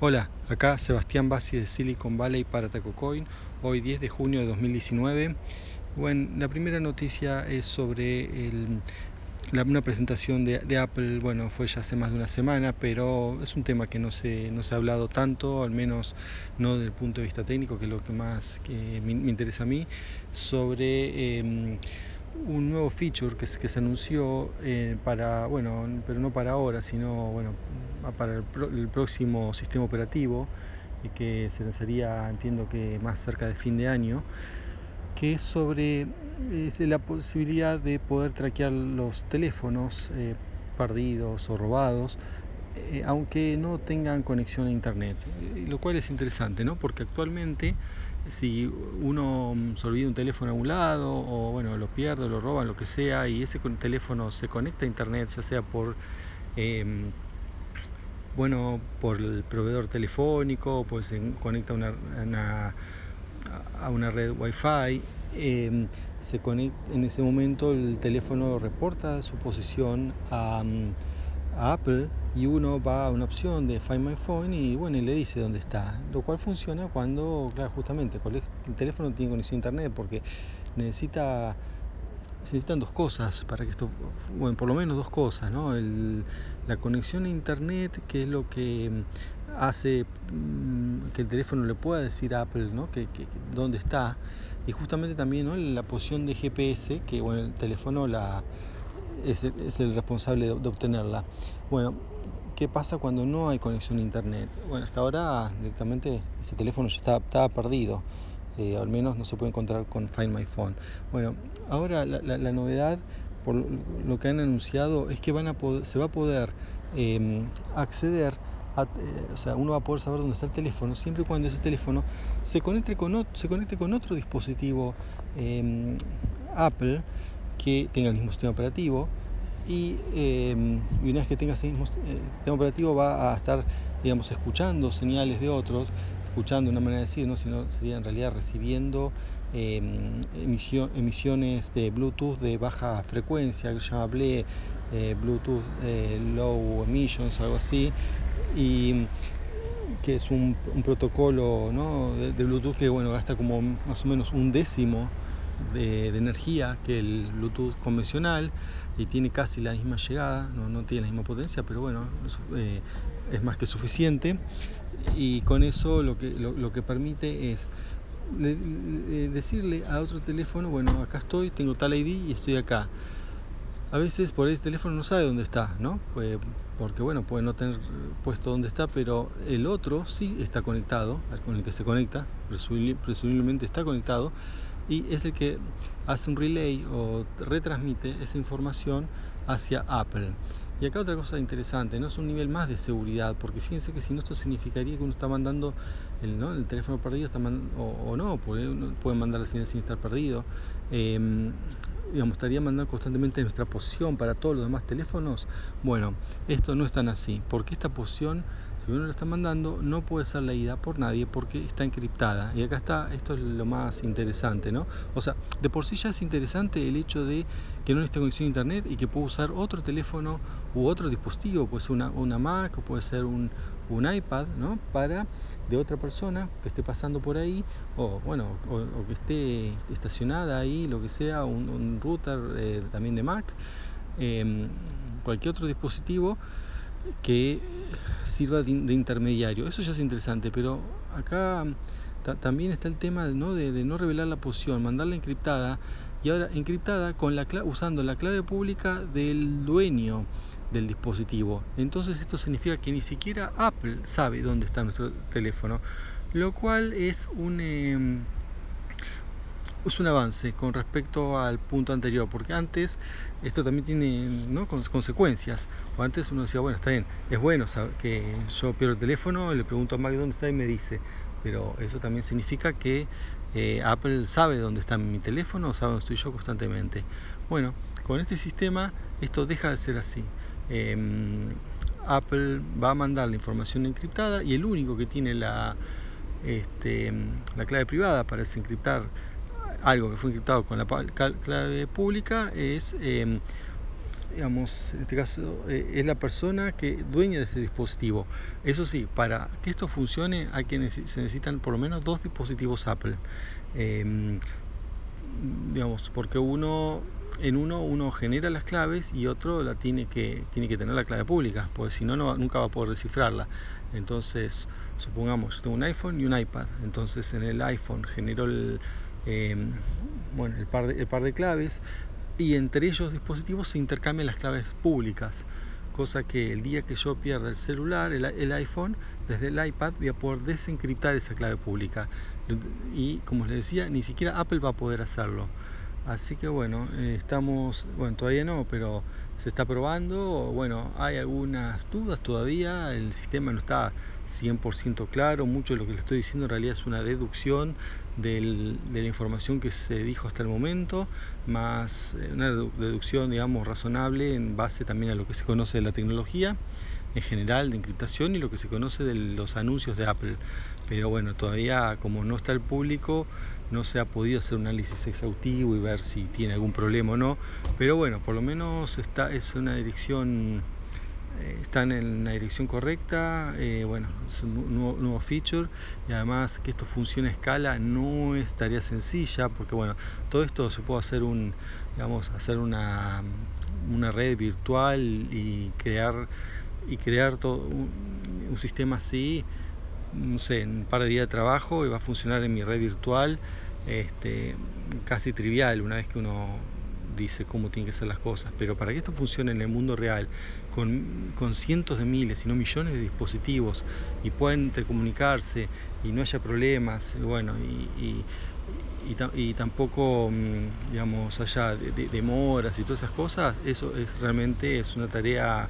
Hola, acá Sebastián Bassi de Silicon Valley para TacoCoin, hoy 10 de junio de 2019. Bueno, la primera noticia es sobre el, la, una presentación de, Apple, bueno, fue ya hace más de una semana, pero es un tema que no se, no se ha hablado tanto, al menos no desde el punto de vista técnico, que es lo que más me, interesa a mí, sobre... Eh, un nuevo feature que, que se anunció eh, para, bueno, pero no para ahora, sino bueno, para el, pro, próximo sistema operativo y que se lanzaría, entiendo que más cerca de fin de año, que es sobre la posibilidad de poder traquear los teléfonos eh, perdidos o robados eh, aunque no tengan conexión a internet, lo cual es interesante, ¿no? Porque actualmente si uno mm, se olvida un teléfono a un lado o bueno lo pierde, lo roban, lo que sea, y ese teléfono se conecta a internet, ya sea por eh, bueno por el proveedor telefónico, pues se conecta a una, una, a una red wifi, eh, se conecta, en ese momento el teléfono reporta su posición a a Apple y uno va a una opción de Find My Phone y bueno, y le dice dónde está, lo cual funciona cuando, claro, justamente el teléfono tiene conexión a internet porque necesita se necesitan dos cosas para que esto, bueno, por lo menos dos cosas, ¿no? La conexión a internet, que es lo que hace mmm, que el teléfono le pueda decir a Apple, ¿no? Que, que, dónde está, y justamente también, ¿no? La posición de GPS, que bueno, el teléfono la es es el responsable de, obtenerla. Bueno, ¿qué pasa cuando no hay conexión a internet? Bueno, hasta ahora directamente ese teléfono ya estaba, estaba perdido. Eh, al menos no se puede encontrar con Find My Phone. Bueno, ahora la, la, novedad, por lo que han anunciado, es que van a poder, se va a poder eh, acceder a, eh, o sea, uno va a poder saber dónde está el teléfono siempre y cuando ese teléfono se conecte con, se conecte con otro dispositivo eh, Apple que tenga el mismo sistema operativo y, eh, y, una vez que tenga ese mismo eh, sistema operativo va a estar digamos escuchando señales de otros escuchando una manera de decir no sino sería en realidad recibiendo eh, emisión, emisiones de Bluetooth de baja frecuencia que se llama BLE Bluetooth Low Emissions algo así y que es un, un protocolo ¿no? de, de, Bluetooth que bueno gasta como más o menos un décimo de, energía que el Bluetooth convencional y tiene casi la misma llegada, no, no tiene la misma potencia, pero bueno, eh, es más que suficiente y con eso lo que, lo, que permite es le, decirle a otro teléfono, bueno, acá estoy, tengo tal ID y estoy acá. A veces por el teléfono no sabe dónde está, ¿no? Pues, porque bueno, puede no tener puesto dónde está, pero el otro sí está conectado, con el que se conecta, presumiblemente está conectado, y es el que hace un relay o retransmite esa información hacia Apple. Y acá otra cosa interesante, no es un nivel más de seguridad, porque fíjense que si no esto significaría que uno está mandando el, ¿no? el teléfono perdido está o, o, no, puede, uno puede mandar la señal sin estar perdido. Eh, digamos, estaría mandando constantemente nuestra posición para todos los demás teléfonos. Bueno, esto no es tan así, porque esta posición, si uno lo está mandando, no puede ser leída por nadie porque está encriptada. Y acá está, esto es lo más interesante, ¿no? O sea, de por sí ya es interesante el hecho de que no necesita conexión a internet y que puedo usar otro teléfono u otro dispositivo, puede ser una, una Mac o puede ser un, un iPad, ¿no? Para de otra persona que esté pasando por ahí o bueno, o, que esté estacionada ahí, lo que sea, un, router eh, también de Mac, eh, cualquier otro dispositivo que sirva de, de, intermediario. Eso ya es interesante, pero acá también está el tema ¿no? De, de, no revelar la posición, mandarla encriptada y ahora encriptada con la usando la clave pública del dueño del dispositivo. Entonces esto significa que ni siquiera Apple sabe dónde está nuestro teléfono, lo cual es un eh, es un avance con respecto al punto anterior, porque antes esto también tiene ¿no? consecuencias. O antes uno decía, bueno, está bien, es bueno que yo pierdo el teléfono, le pregunto a Mac dónde está y me dice, pero eso también significa que eh, Apple sabe dónde está mi teléfono, sabe dónde estoy yo constantemente. Bueno, con este sistema esto deja de ser así. Eh, Apple va a mandar la información encriptada y el único que tiene la, este, la clave privada para desencriptar algo que fue encriptado con la clave pública es eh, digamos, en este caso eh, es la persona que dueña de ese dispositivo. Eso sí, para que esto funcione hay que se necesitan por lo menos dos dispositivos Apple. Em, digamos, porque uno en uno uno genera las claves y otro la tiene que tiene que tener la clave pública, porque si no, no nunca va a poder descifrarla. Entonces, supongamos, yo tengo un iPhone y un iPad. Entonces, en el iPhone genero el, em, bueno, el, par el par de claves y entre ellos dispositivos se intercambian las claves públicas. Cosa que el día que yo pierda el celular, el, el iPhone, desde el iPad voy a poder desencriptar esa clave pública. Y como les decía, ni siquiera Apple va a poder hacerlo. Así que bueno, eh, estamos, bueno, todavía no, pero se está probando. Bueno, hay algunas dudas todavía, el sistema no está 100% claro, mucho de lo que le estoy diciendo en realidad es una deducción del, de la información que se dijo hasta el momento, más eh, una deducción, digamos, razonable en base también a lo que se conoce de la tecnología en general de encriptación y lo que se conoce de los anuncios de Apple. Pero bueno, todavía como no está el público, no se ha podido hacer un análisis exhaustivo y ver si tiene algún problema o no, pero bueno, por lo menos está, es una dirección, eh, están en la dirección correcta, eh, bueno, es un nuevo, feature y además que esto funcione a escala no es tarea sencilla, porque bueno, todo esto se puede hacer un, digamos, hacer una, una red virtual y crear y crear todo un, sistema así no sé, en un par de días de trabajo y va a funcionar en mi red virtual, este, casi trivial una vez que uno dice cómo tienen que ser las cosas, pero para que esto funcione en el mundo real, con, con cientos de miles, si no millones de dispositivos, y puedan intercomunicarse y no haya problemas, bueno, y, y, y, tampoco, mm, digamos, haya demoras y todas esas cosas, eso es realmente es una tarea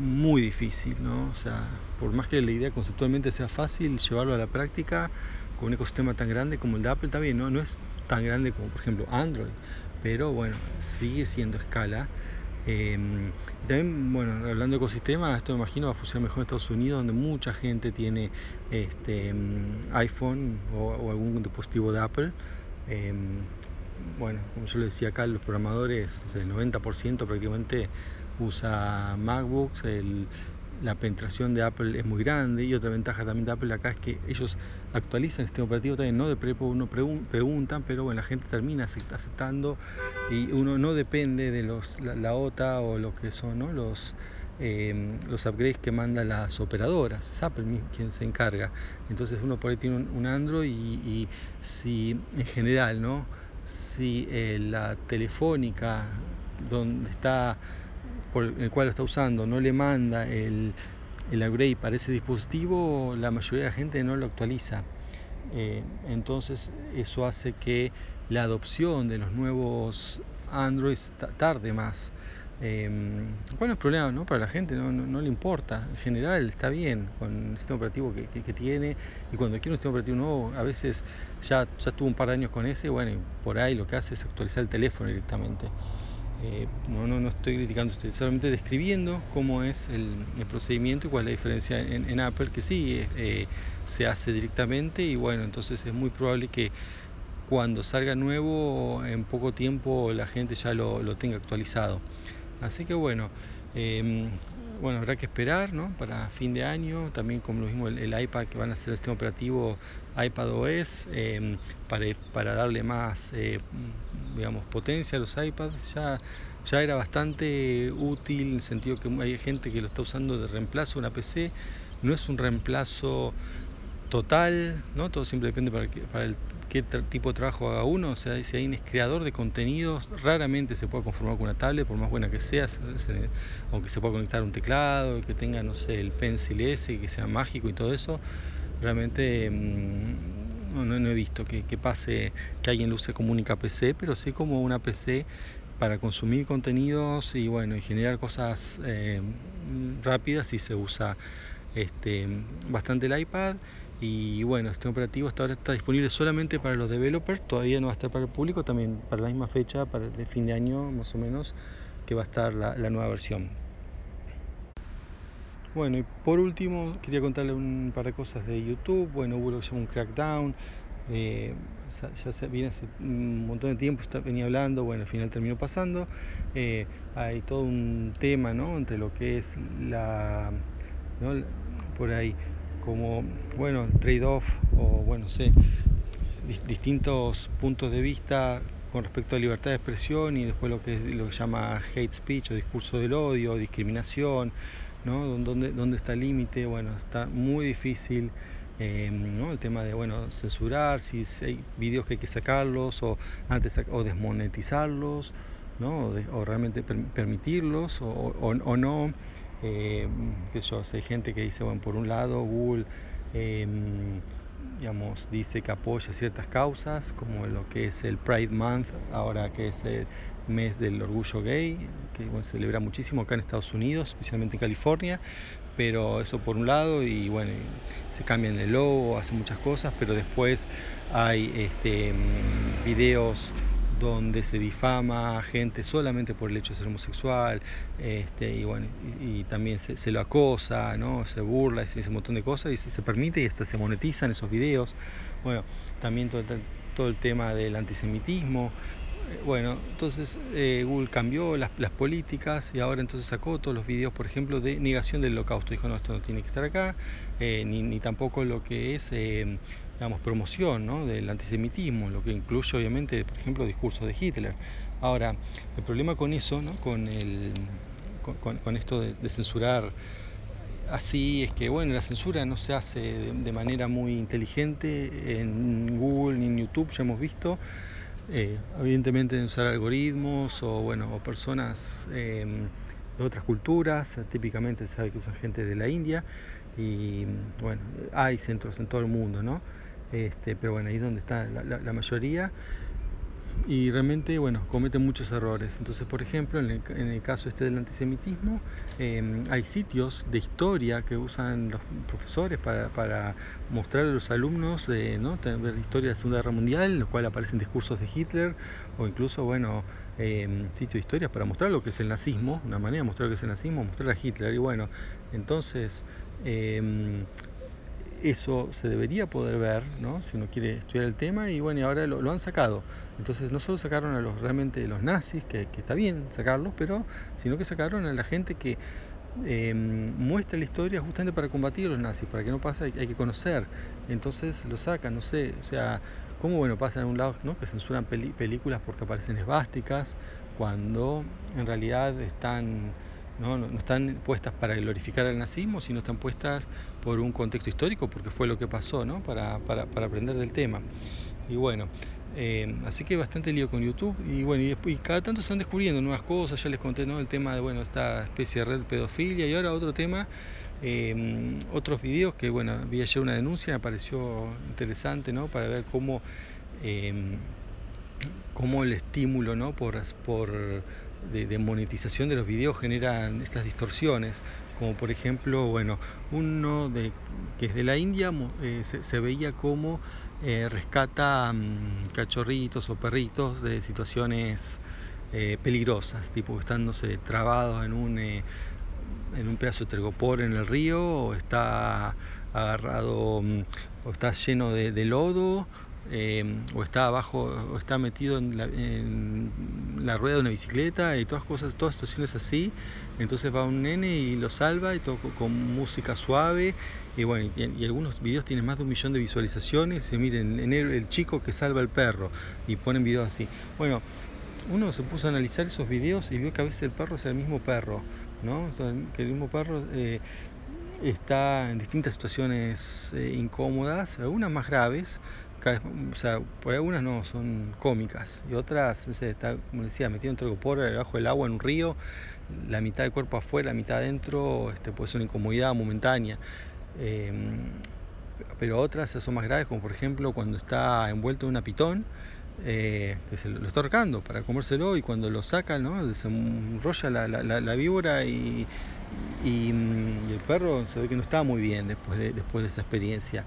muy difícil, ¿no? O sea, por más que la idea conceptualmente sea fácil, llevarlo a la práctica con un ecosistema tan grande como el de Apple también, ¿no? No es tan grande como, por ejemplo, Android, pero bueno, sigue siendo escala. Eh, también, bueno, hablando de ecosistema, esto me imagino va a funcionar mejor en Estados Unidos, donde mucha gente tiene este, mm, iPhone o, o, algún dispositivo de Apple. Eh, bueno, como yo le decía acá, los programadores, o sea, el 90% prácticamente usa MacBooks, la penetración de Apple es muy grande y otra ventaja también de Apple acá es que ellos actualizan el sistema operativo también, no de prepo uno preguntan, pero bueno, la gente termina aceptando y uno no depende de los, la, OTA o lo que son los, eh, los upgrades que mandan las operadoras, es Apple quien se encarga. Entonces uno por ahí tiene un, Android y, y, si en general, ¿no? Si eh, la telefónica donde está por el cual lo está usando no le manda el, el upgrade para ese dispositivo, la mayoría de la gente no lo actualiza. Eh, entonces eso hace que la adopción de los nuevos Androids tarde más. Eh, bueno, es problema ¿no? para la gente, no, no, le importa. En general está bien con el sistema operativo que, que, que, tiene y cuando quiere un sistema operativo nuevo, a veces ya, ya estuvo un par de años con ese, bueno, y por ahí lo que hace es actualizar el teléfono directamente. Eh, no, no, no estoy criticando, estoy solamente describiendo cómo es el, procedimiento y cuál es la diferencia en, Apple, que sí eh, se hace directamente y bueno, entonces es muy probable que cuando salga nuevo en poco tiempo la gente ya lo, lo tenga actualizado. Así que bueno, eh, bueno, habrá que esperar ¿no? para fin de año, también como lo mismo el, iPad que van a hacer el sistema operativo iPad OS eh, para, para, darle más eh, digamos potencia a los iPads ya, era bastante útil en el sentido que hay gente que lo está usando de reemplazo una PC no es un reemplazo total, ¿no? Todo siempre depende para, que, para el, qué tipo de trabajo haga uno. O sea, si alguien es creador de contenidos, raramente se puede conformar con una tablet, por más buena que sea, aunque se pueda conectar un teclado, que tenga, no sé, el Pencil S, que sea mágico y todo eso. Realmente mmm, no, he visto que, que, pase que alguien lo use como única PC, pero sí como una PC para consumir contenidos y bueno, y generar cosas eh, rápidas y se usa este, bastante el iPad y bueno, este operativo hasta ahora está disponible solamente para los developers, todavía no va a estar para el público, también para la misma fecha, para el fin de año más o menos, que va a estar la, nueva versión. Bueno, y por último quería contarle un par de cosas de YouTube. Bueno, hubo lo que se llama un crackdown eh, ya se viene hace un montón de tiempo, está, venía hablando, bueno, al final terminó pasando. Eh, hay todo un tema, ¿no? Entre lo que es la, ¿no? por ahí, como, bueno, trade-off o, bueno, sé, distintos puntos de vista con respecto a libertad de expresión y después lo que, es, lo que llama hate speech o discurso del odio, discriminación, ¿no? ¿Dónde, dónde está el límite? Bueno, está muy difícil eh, ¿no? el tema de bueno censurar, si hay vídeos que hay que sacarlos o antes o desmonetizarlos, ¿no? o, de, o realmente per permitirlos o, o no. Eh, eso, hay gente que dice, bueno, por un lado Google eh, digamos, dice que apoya ciertas causas, como lo que es el Pride Month, ahora que es el mes del orgullo gay, que bueno, se celebra muchísimo acá en Estados Unidos, especialmente en California, pero eso por un lado, y bueno, se cambian el logo, hacen muchas cosas, pero después hay este, videos donde se difama a gente solamente por el hecho de ser homosexual, este, y bueno, y, también se, se, lo acosa, ¿no? se burla, se dice un montón de cosas y se, se, permite y hasta se monetizan esos videos. Bueno, también todo, todo el tema del antisemitismo. Bueno, entonces eh, Google cambió las, las, políticas y ahora entonces sacó todos los videos, por ejemplo, de negación del holocausto. Dijo, no, esto no tiene que estar acá, eh, ni, ni, tampoco lo que es eh, digamos, promoción del antisemitismo, lo que incluye obviamente, por ejemplo, discursos de Hitler. Ahora, el problema con eso, ¿no? con, el, con, esto de, censurar así, es que bueno, la censura no se hace de, de, manera muy inteligente en Google ni en YouTube, ya hemos visto. Eh, evidentemente de usar algoritmos o bueno o personas eh, de otras culturas típicamente se sabe que usan gente de la India y bueno hay centros en todo el mundo no este, pero bueno, ahí es donde está la, la, la, mayoría y realmente, bueno, cometen muchos errores. Entonces, por ejemplo, en el, en el caso este del antisemitismo, eh, hay sitios de historia que usan los profesores para, para mostrar a los alumnos, de, ¿no? ver historia de la Segunda Guerra Mundial, en los cuales aparecen discursos de Hitler, o incluso, bueno, eh, sitios de historia para mostrar lo que es el nazismo, una manera de mostrar lo que es el nazismo, mostrar a Hitler. Y bueno, entonces... Eso se debería poder ver, ¿no? si uno quiere estudiar el tema, y bueno, y ahora lo, han sacado. Entonces no solo sacaron a los realmente los nazis, que, que está bien sacarlos, pero sino que sacaron a la gente que eh, muestra la historia justamente para combatir a los nazis, para que no pase, hay, que conocer. Entonces lo sacan, no sé, o sea, cómo bueno pasa en un lado ¿no? que censuran películas porque aparecen esvásticas, cuando en realidad están ¿no? No, están puestas para glorificar al nazismo, sino están puestas por un contexto histórico, porque fue lo que pasó, ¿no? para, para, para aprender del tema. Y bueno, eh, así que bastante lío con YouTube y bueno, y, después, cada tanto se están descubriendo nuevas cosas, ya les conté ¿no? el tema de bueno, esta especie de red pedofilia y ahora otro tema, eh, otros videos que bueno, vi ayer una denuncia, me pareció interesante ¿no? para ver cómo, eh, cómo el estímulo ¿no? por, por de, monetización de los videos generan estas distorsiones, como por ejemplo, bueno, uno de, que es de la India eh, se, se, veía como eh, rescata um, cachorritos o perritos de situaciones eh, peligrosas, tipo que están, no sé, trabados en un, en un pedazo de tergopor en el río, o está agarrado, um, o está lleno de lodo, eh, o está abajo o está metido en la, rueda de una bicicleta y todas cosas, todas situaciones así. Entonces va un nene y lo salva y todo con música suave. Y bueno, y, algunos videos tienen más de un millón de visualizaciones. Y miren, en el, chico que salva al perro y ponen videos así. Bueno, uno se puso a analizar esos videos y vio que a veces el perro es el mismo perro, ¿no? Que el mismo perro eh, está en distintas situaciones eh, incómodas, algunas más graves, o sea, por algunas no, son cómicas, y otras, está, como decía, metido entre por debajo del agua en un río, la mitad del cuerpo afuera, la mitad adentro, este, puede ser una incomodidad momentánea. Eh, pero otras son más graves, como por ejemplo cuando está envuelto en una pitón, eh, que se lo, está ahorcando para comérselo y cuando lo saca, ¿no? desenrolla la, víbora y, y, y, el perro se ve que no está muy bien después de, después de esa experiencia.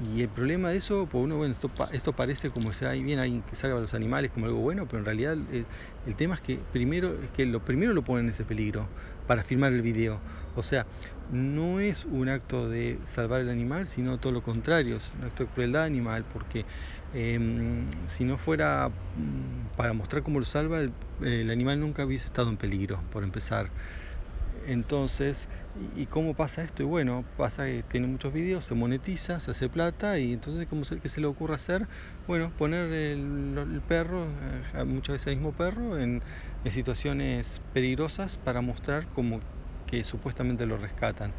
Y el problema de eso, pues uno, bueno, esto, esto parece como si hay bien alguien que salva a los animales como algo bueno, pero en realidad el, el, tema es que primero es que lo primero lo ponen en ese peligro para filmar el video. O sea, no es un acto de salvar el animal, sino todo lo contrario, es un acto de crueldad animal, porque eh, si no fuera mm, para mostrar cómo lo salva, el, el animal nunca hubiese estado en peligro, por empezar. Entonces, ¿y cómo pasa esto? Y bueno, pasa que tiene muchos vídeos, se monetiza, se hace plata y entonces, ¿cómo se, ¿qué se le ocurre hacer? Bueno, poner el, el perro, eh, muchas veces el mismo perro, en, en, situaciones peligrosas para mostrar como que supuestamente lo rescatan.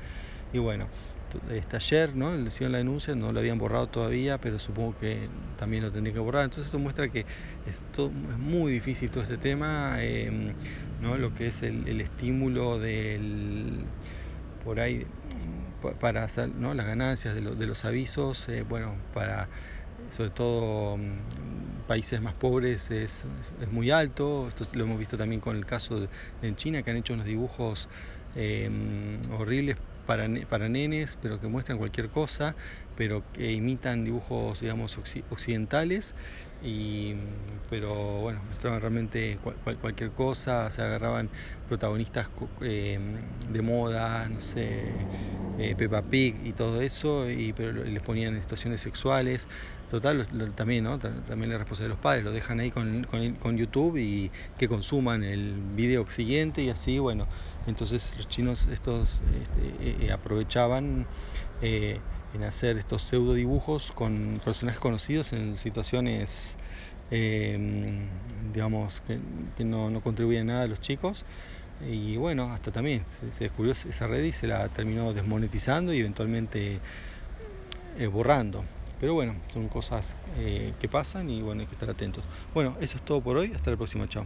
Y bueno, este, ayer ¿no? hicieron la denuncia, no lo habían borrado todavía, pero supongo que también lo tendría que borrar. Entonces esto muestra que es, todo, es muy difícil todo este tema, eh, ¿no? lo que es el, estímulo del por ahí para hacer las ganancias de, lo, de los avisos, eh, bueno, para sobre todo mm, países más pobres es, muy alto. Esto lo hemos visto también con el caso de, en China, que han hecho unos dibujos eh, horribles para, para nenes, pero que muestran cualquier cosa, pero que imitan dibujos, digamos, occidentales, y, pero bueno, mostraban realmente cual, cual, cualquier cosa, se agarraban protagonistas eh, de moda, no sé, eh, Peppa Pig y todo eso, y pero les ponían en situaciones sexuales. Total, también, ¿no? También la responsabilidad de los padres, lo dejan ahí con, con, YouTube y que consuman el video siguiente y así, bueno, entonces los chinos estos este, eh, aprovechaban eh, en hacer estos pseudo dibujos con personajes conocidos en situaciones, eh, digamos, que, no, no, contribuyen nada a los chicos. Y bueno, hasta también se, se, descubrió esa red y se la terminó desmonetizando y eventualmente eh, borrando. Pero bueno, son cosas eh, que pasan y bueno, hay que estar atentos. Bueno, eso es todo por hoy. Hasta la próxima. Chao.